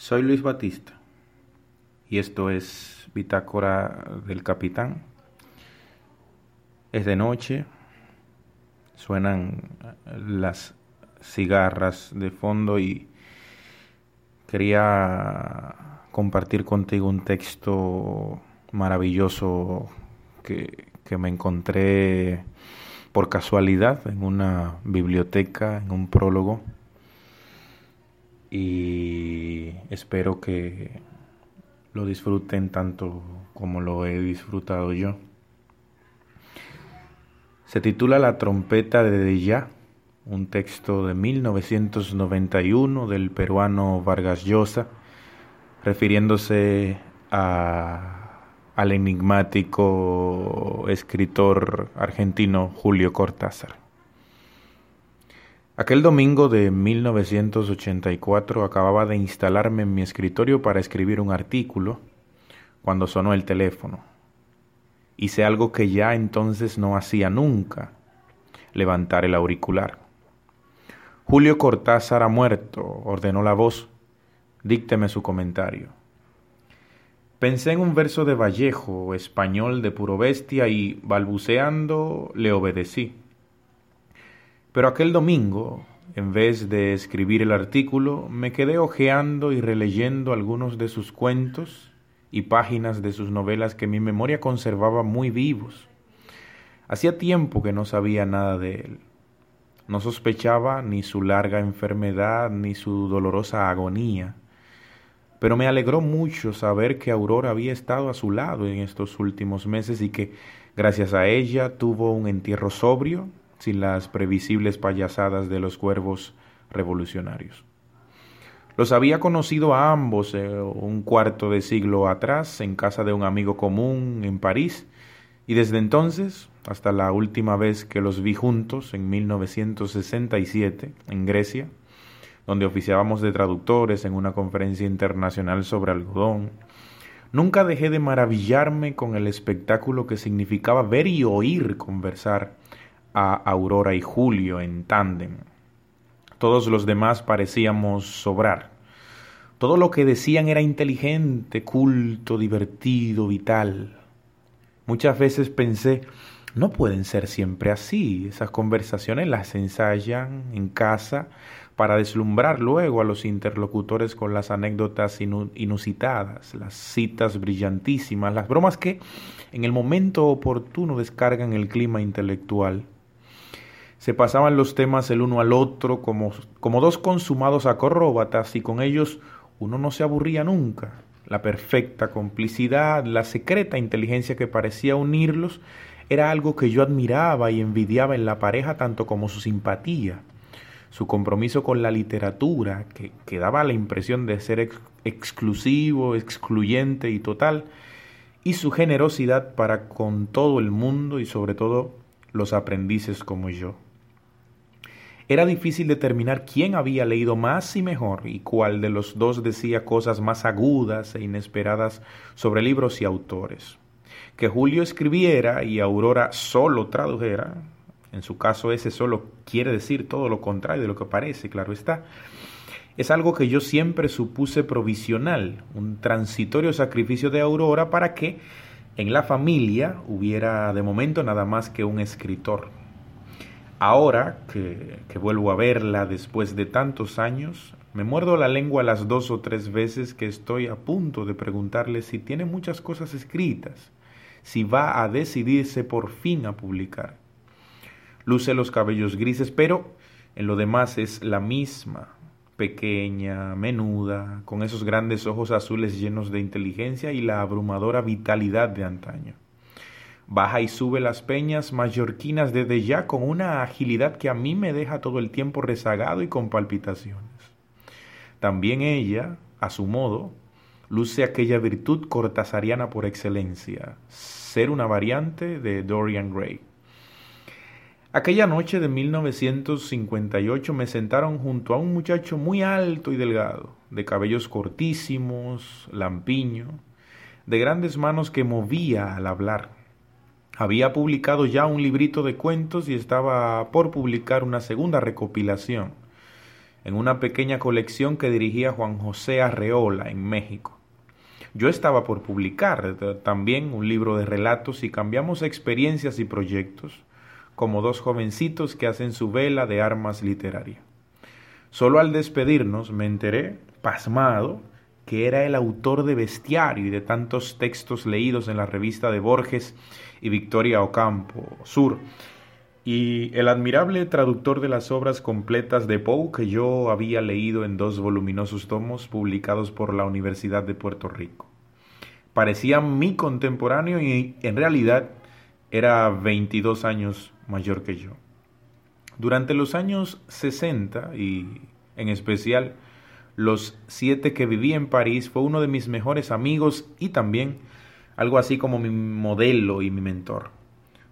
Soy Luis Batista y esto es Bitácora del Capitán. Es de noche, suenan las cigarras de fondo y quería compartir contigo un texto maravilloso que, que me encontré por casualidad en una biblioteca, en un prólogo y espero que lo disfruten tanto como lo he disfrutado yo. Se titula La trompeta de Deya, un texto de 1991 del peruano Vargas Llosa, refiriéndose a, al enigmático escritor argentino Julio Cortázar. Aquel domingo de 1984 acababa de instalarme en mi escritorio para escribir un artículo cuando sonó el teléfono. Hice algo que ya entonces no hacía nunca, levantar el auricular. Julio Cortázar ha muerto, ordenó la voz. Dícteme su comentario. Pensé en un verso de Vallejo, español de puro bestia, y balbuceando le obedecí. Pero aquel domingo, en vez de escribir el artículo, me quedé hojeando y releyendo algunos de sus cuentos y páginas de sus novelas que mi memoria conservaba muy vivos. Hacía tiempo que no sabía nada de él. No sospechaba ni su larga enfermedad ni su dolorosa agonía, pero me alegró mucho saber que Aurora había estado a su lado en estos últimos meses y que, gracias a ella, tuvo un entierro sobrio sin las previsibles payasadas de los cuervos revolucionarios. Los había conocido a ambos eh, un cuarto de siglo atrás en casa de un amigo común en París y desde entonces, hasta la última vez que los vi juntos en 1967 en Grecia, donde oficiábamos de traductores en una conferencia internacional sobre algodón, nunca dejé de maravillarme con el espectáculo que significaba ver y oír conversar a Aurora y Julio en tándem. Todos los demás parecíamos sobrar. Todo lo que decían era inteligente, culto, divertido, vital. Muchas veces pensé, no pueden ser siempre así. Esas conversaciones las ensayan en casa para deslumbrar luego a los interlocutores con las anécdotas inusitadas, las citas brillantísimas, las bromas que en el momento oportuno descargan el clima intelectual se pasaban los temas el uno al otro como, como dos consumados acróbatas y con ellos uno no se aburría nunca. La perfecta complicidad, la secreta inteligencia que parecía unirlos, era algo que yo admiraba y envidiaba en la pareja tanto como su simpatía, su compromiso con la literatura, que, que daba la impresión de ser exclusivo, excluyente y total, y su generosidad para con todo el mundo y sobre todo los aprendices como yo. Era difícil determinar quién había leído más y mejor y cuál de los dos decía cosas más agudas e inesperadas sobre libros y autores. Que Julio escribiera y Aurora solo tradujera, en su caso ese solo quiere decir todo lo contrario de lo que parece, claro está, es algo que yo siempre supuse provisional, un transitorio sacrificio de Aurora para que en la familia hubiera de momento nada más que un escritor, Ahora que, vuelvo a verla después de tantos años, me muerdo la lengua las dos o tres veces que estoy a punto de preguntarle si tiene muchas cosas escritas, si va a decidirse por fin a publicar. Luce los cabellos grises, pero en lo demás es la misma, pequeña, menuda, con esos grandes ojos azules llenos de inteligencia y la abrumadora vitalidad de antaño. Baja y sube las peñas mallorquinas desde ya con una agilidad que a mí me deja todo el tiempo rezagado y con palpitaciones. También ella, a su modo, luce aquella virtud cortasariana por excelencia, ser una variante de Dorian Gray. Aquella noche de 1958 me sentaron junto a un muchacho muy alto y delgado, de cabellos cortísimos, lampiño, de grandes manos que movía al hablar había publicado ya un librito de cuentos y estaba por publicar una segunda recopilación. en una pequeña colección que dirigía Juan José Arreola en México. Yo estaba por publicar también un libro de relatos y cambiamos experiencias y proyectos, como dos jovencitos que hacen su vela de armas literaria. Solo al despedirnos me enteré, pasmado, que era el autor de Bestiario y de tantos textos leídos en la revista de Borges y Victoria Ocampo Sur, y el admirable traductor de las obras completas de Poe que yo había leído en dos voluminosos tomos publicados por la Universidad de Puerto Rico. Parecía mi contemporáneo y en realidad era 22 años mayor que yo. Durante los años 60 y en especial los siete que viví en París fue uno de mis mejores amigos y también algo así como mi modelo y mi mentor.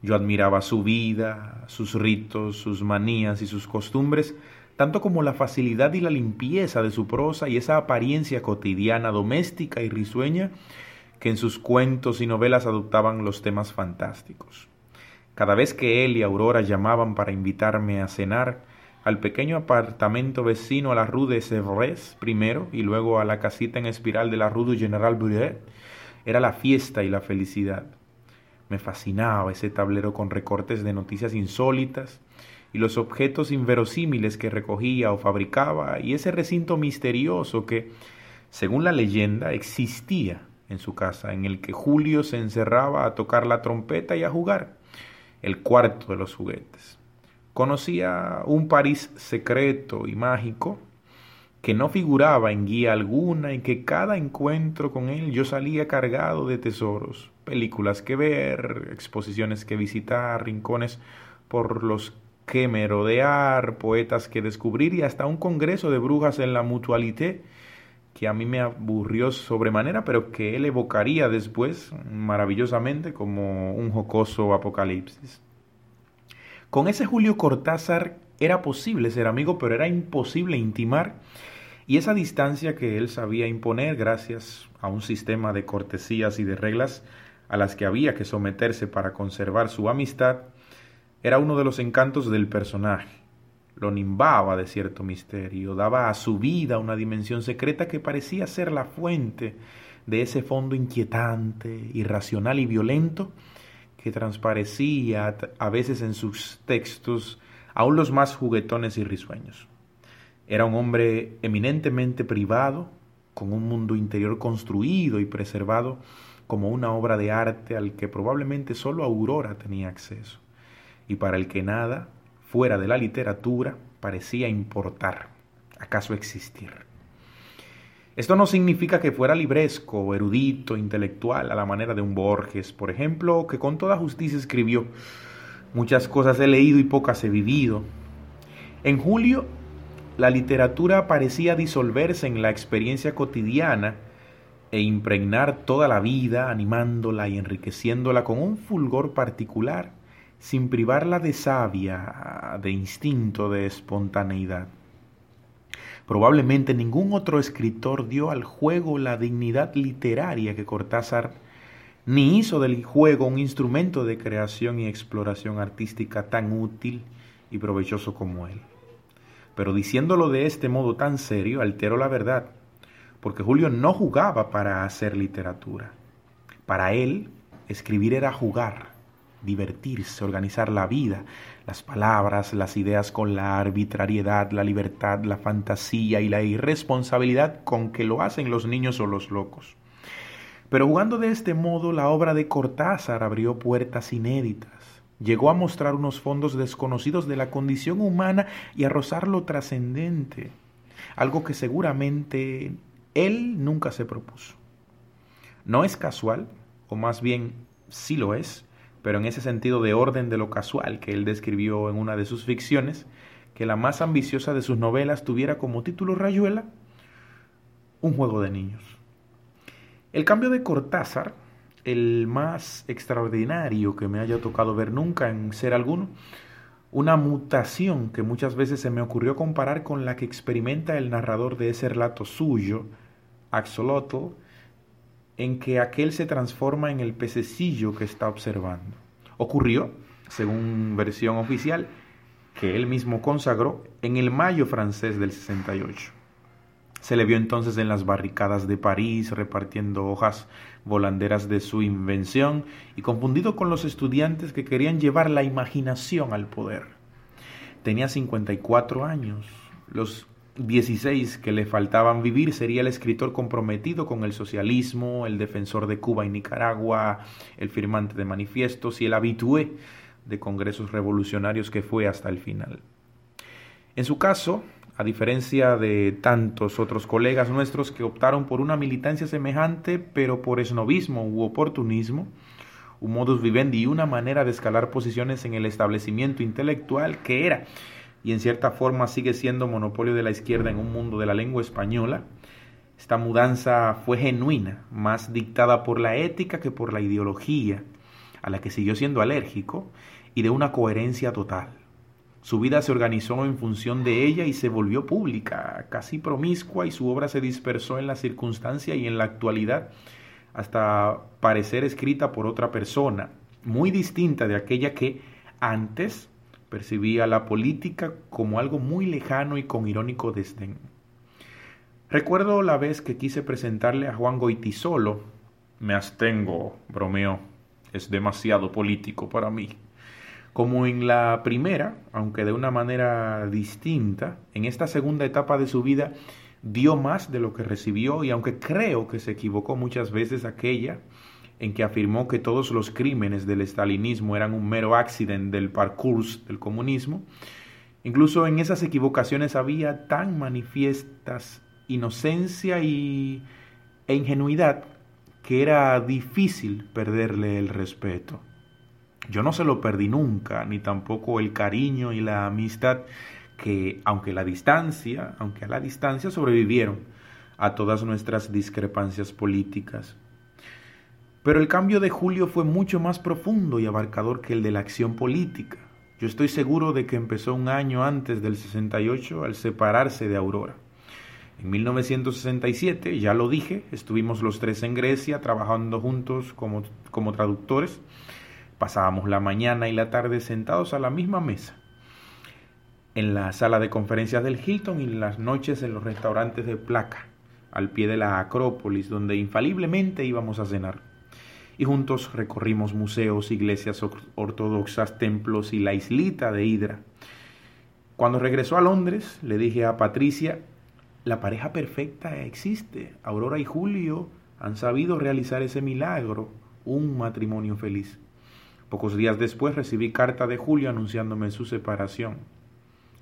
Yo admiraba su vida, sus ritos, sus manías y sus costumbres, tanto como la facilidad y la limpieza de su prosa y esa apariencia cotidiana, doméstica y risueña que en sus cuentos y novelas adoptaban los temas fantásticos. Cada vez que él y Aurora llamaban para invitarme a cenar al pequeño apartamento vecino a la Rue de Sèvres primero y luego a la casita en espiral de la Rue du General Bruret, era la fiesta y la felicidad. Me fascinaba ese tablero con recortes de noticias insólitas y los objetos inverosímiles que recogía o fabricaba y ese recinto misterioso que, según la leyenda, existía en su casa, en el que Julio se encerraba a tocar la trompeta y a jugar, el cuarto de los juguetes. Conocía un París secreto y mágico que no figuraba en guía alguna y que cada encuentro con él yo salía cargado de tesoros, películas que ver, exposiciones que visitar, rincones por los que merodear, poetas que descubrir y hasta un congreso de brujas en la mutualité que a mí me aburrió sobremanera, pero que él evocaría después maravillosamente como un jocoso apocalipsis. Con ese Julio Cortázar era posible ser amigo, pero era imposible intimar, y esa distancia que él sabía imponer gracias a un sistema de cortesías y de reglas a las que había que someterse para conservar su amistad, era uno de los encantos del personaje. Lo nimbaba de cierto misterio, daba a su vida una dimensión secreta que parecía ser la fuente de ese fondo inquietante, irracional y violento que transparecía a veces en sus textos, aún los más juguetones y risueños. Era un hombre eminentemente privado, con un mundo interior construido y preservado como una obra de arte al que probablemente solo Aurora tenía acceso, y para el que nada, fuera de la literatura, parecía importar, acaso existir. Esto no significa que fuera libresco, erudito, intelectual, a la manera de un Borges, por ejemplo, que con toda justicia escribió, muchas cosas he leído y pocas he vivido. En julio, la literatura parecía disolverse en la experiencia cotidiana e impregnar toda la vida, animándola y enriqueciéndola con un fulgor particular sin privarla de savia, de instinto, de espontaneidad. Probablemente ningún otro escritor dio al juego la dignidad literaria que Cortázar, ni hizo del juego un instrumento de creación y exploración artística tan útil y provechoso como él. Pero diciéndolo de este modo tan serio, altero la verdad, porque Julio no jugaba para hacer literatura. Para él, escribir era jugar divertirse, organizar la vida, las palabras, las ideas con la arbitrariedad, la libertad, la fantasía y la irresponsabilidad con que lo hacen los niños o los locos. Pero jugando de este modo, la obra de Cortázar abrió puertas inéditas, llegó a mostrar unos fondos desconocidos de la condición humana y a rozar lo trascendente, algo que seguramente él nunca se propuso. No es casual, o más bien sí lo es, pero en ese sentido de orden de lo casual que él describió en una de sus ficciones, que la más ambiciosa de sus novelas tuviera como título Rayuela un juego de niños. El cambio de Cortázar, el más extraordinario que me haya tocado ver nunca en ser alguno, una mutación que muchas veces se me ocurrió comparar con la que experimenta el narrador de ese relato suyo, Axolotl, en que aquel se transforma en el pececillo que está observando. Ocurrió, según versión oficial, que él mismo consagró en el mayo francés del 68. Se le vio entonces en las barricadas de París repartiendo hojas volanderas de su invención y confundido con los estudiantes que querían llevar la imaginación al poder. Tenía 54 años. Los 16 que le faltaban vivir sería el escritor comprometido con el socialismo, el defensor de Cuba y Nicaragua, el firmante de manifiestos y el habitué de congresos revolucionarios que fue hasta el final. En su caso, a diferencia de tantos otros colegas nuestros que optaron por una militancia semejante, pero por esnovismo u oportunismo, un modus vivendi y una manera de escalar posiciones en el establecimiento intelectual que era y en cierta forma sigue siendo monopolio de la izquierda en un mundo de la lengua española, esta mudanza fue genuina, más dictada por la ética que por la ideología, a la que siguió siendo alérgico, y de una coherencia total. Su vida se organizó en función de ella y se volvió pública, casi promiscua, y su obra se dispersó en la circunstancia y en la actualidad hasta parecer escrita por otra persona, muy distinta de aquella que antes Percibía la política como algo muy lejano y con irónico desdén. Recuerdo la vez que quise presentarle a Juan Goitisolo. Me abstengo, bromeó. Es demasiado político para mí. Como en la primera, aunque de una manera distinta, en esta segunda etapa de su vida dio más de lo que recibió y aunque creo que se equivocó muchas veces aquella, en que afirmó que todos los crímenes del estalinismo eran un mero accidente del parcours del comunismo, incluso en esas equivocaciones había tan manifiestas inocencia y, e ingenuidad que era difícil perderle el respeto. Yo no se lo perdí nunca, ni tampoco el cariño y la amistad que, aunque la distancia, aunque a la distancia sobrevivieron a todas nuestras discrepancias políticas. Pero el cambio de Julio fue mucho más profundo y abarcador que el de la acción política. Yo estoy seguro de que empezó un año antes del 68 al separarse de Aurora. En 1967, ya lo dije, estuvimos los tres en Grecia trabajando juntos como, como traductores. Pasábamos la mañana y la tarde sentados a la misma mesa, en la sala de conferencias del Hilton y las noches en los restaurantes de placa, al pie de la Acrópolis, donde infaliblemente íbamos a cenar y juntos recorrimos museos, iglesias ortodoxas, templos y la islita de Hidra. Cuando regresó a Londres, le dije a Patricia, la pareja perfecta existe. Aurora y Julio han sabido realizar ese milagro, un matrimonio feliz. Pocos días después recibí carta de Julio anunciándome su separación.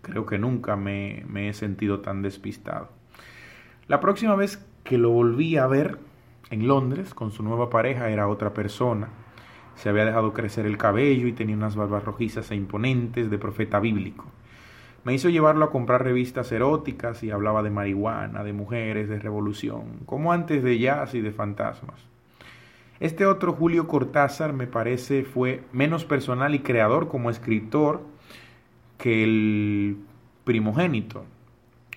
Creo que nunca me, me he sentido tan despistado. La próxima vez que lo volví a ver, en Londres con su nueva pareja era otra persona. Se había dejado crecer el cabello y tenía unas barbas rojizas e imponentes de profeta bíblico. Me hizo llevarlo a comprar revistas eróticas y hablaba de marihuana, de mujeres, de revolución, como antes de jazz y de fantasmas. Este otro Julio Cortázar me parece fue menos personal y creador como escritor que el primogénito,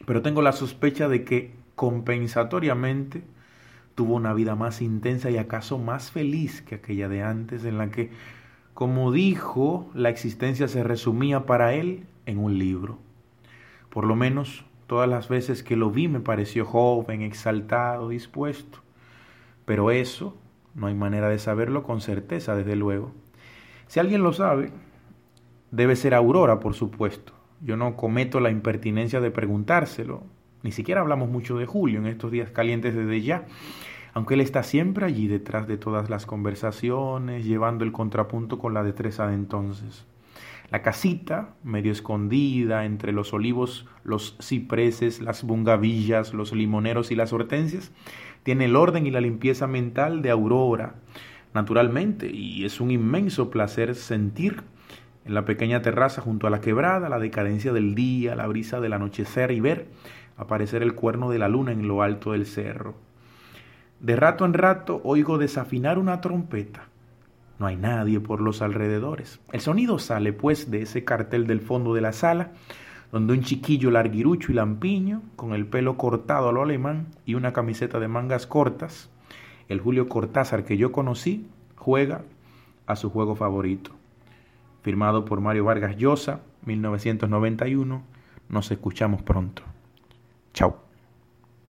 pero tengo la sospecha de que compensatoriamente tuvo una vida más intensa y acaso más feliz que aquella de antes, en la que, como dijo, la existencia se resumía para él en un libro. Por lo menos todas las veces que lo vi me pareció joven, exaltado, dispuesto. Pero eso no hay manera de saberlo con certeza, desde luego. Si alguien lo sabe, debe ser Aurora, por supuesto. Yo no cometo la impertinencia de preguntárselo, ni siquiera hablamos mucho de Julio en estos días calientes desde ya, aunque él está siempre allí detrás de todas las conversaciones, llevando el contrapunto con la destreza de entonces. La casita, medio escondida entre los olivos, los cipreses, las bungavillas, los limoneros y las hortensias, tiene el orden y la limpieza mental de Aurora, naturalmente, y es un inmenso placer sentir en la pequeña terraza junto a la quebrada la decadencia del día, la brisa del anochecer y ver aparecer el cuerno de la luna en lo alto del cerro. De rato en rato oigo desafinar una trompeta. No hay nadie por los alrededores. El sonido sale pues de ese cartel del fondo de la sala, donde un chiquillo larguirucho y lampiño, con el pelo cortado a lo alemán y una camiseta de mangas cortas, el Julio Cortázar que yo conocí, juega a su juego favorito. Firmado por Mario Vargas Llosa, 1991. Nos escuchamos pronto. Chao.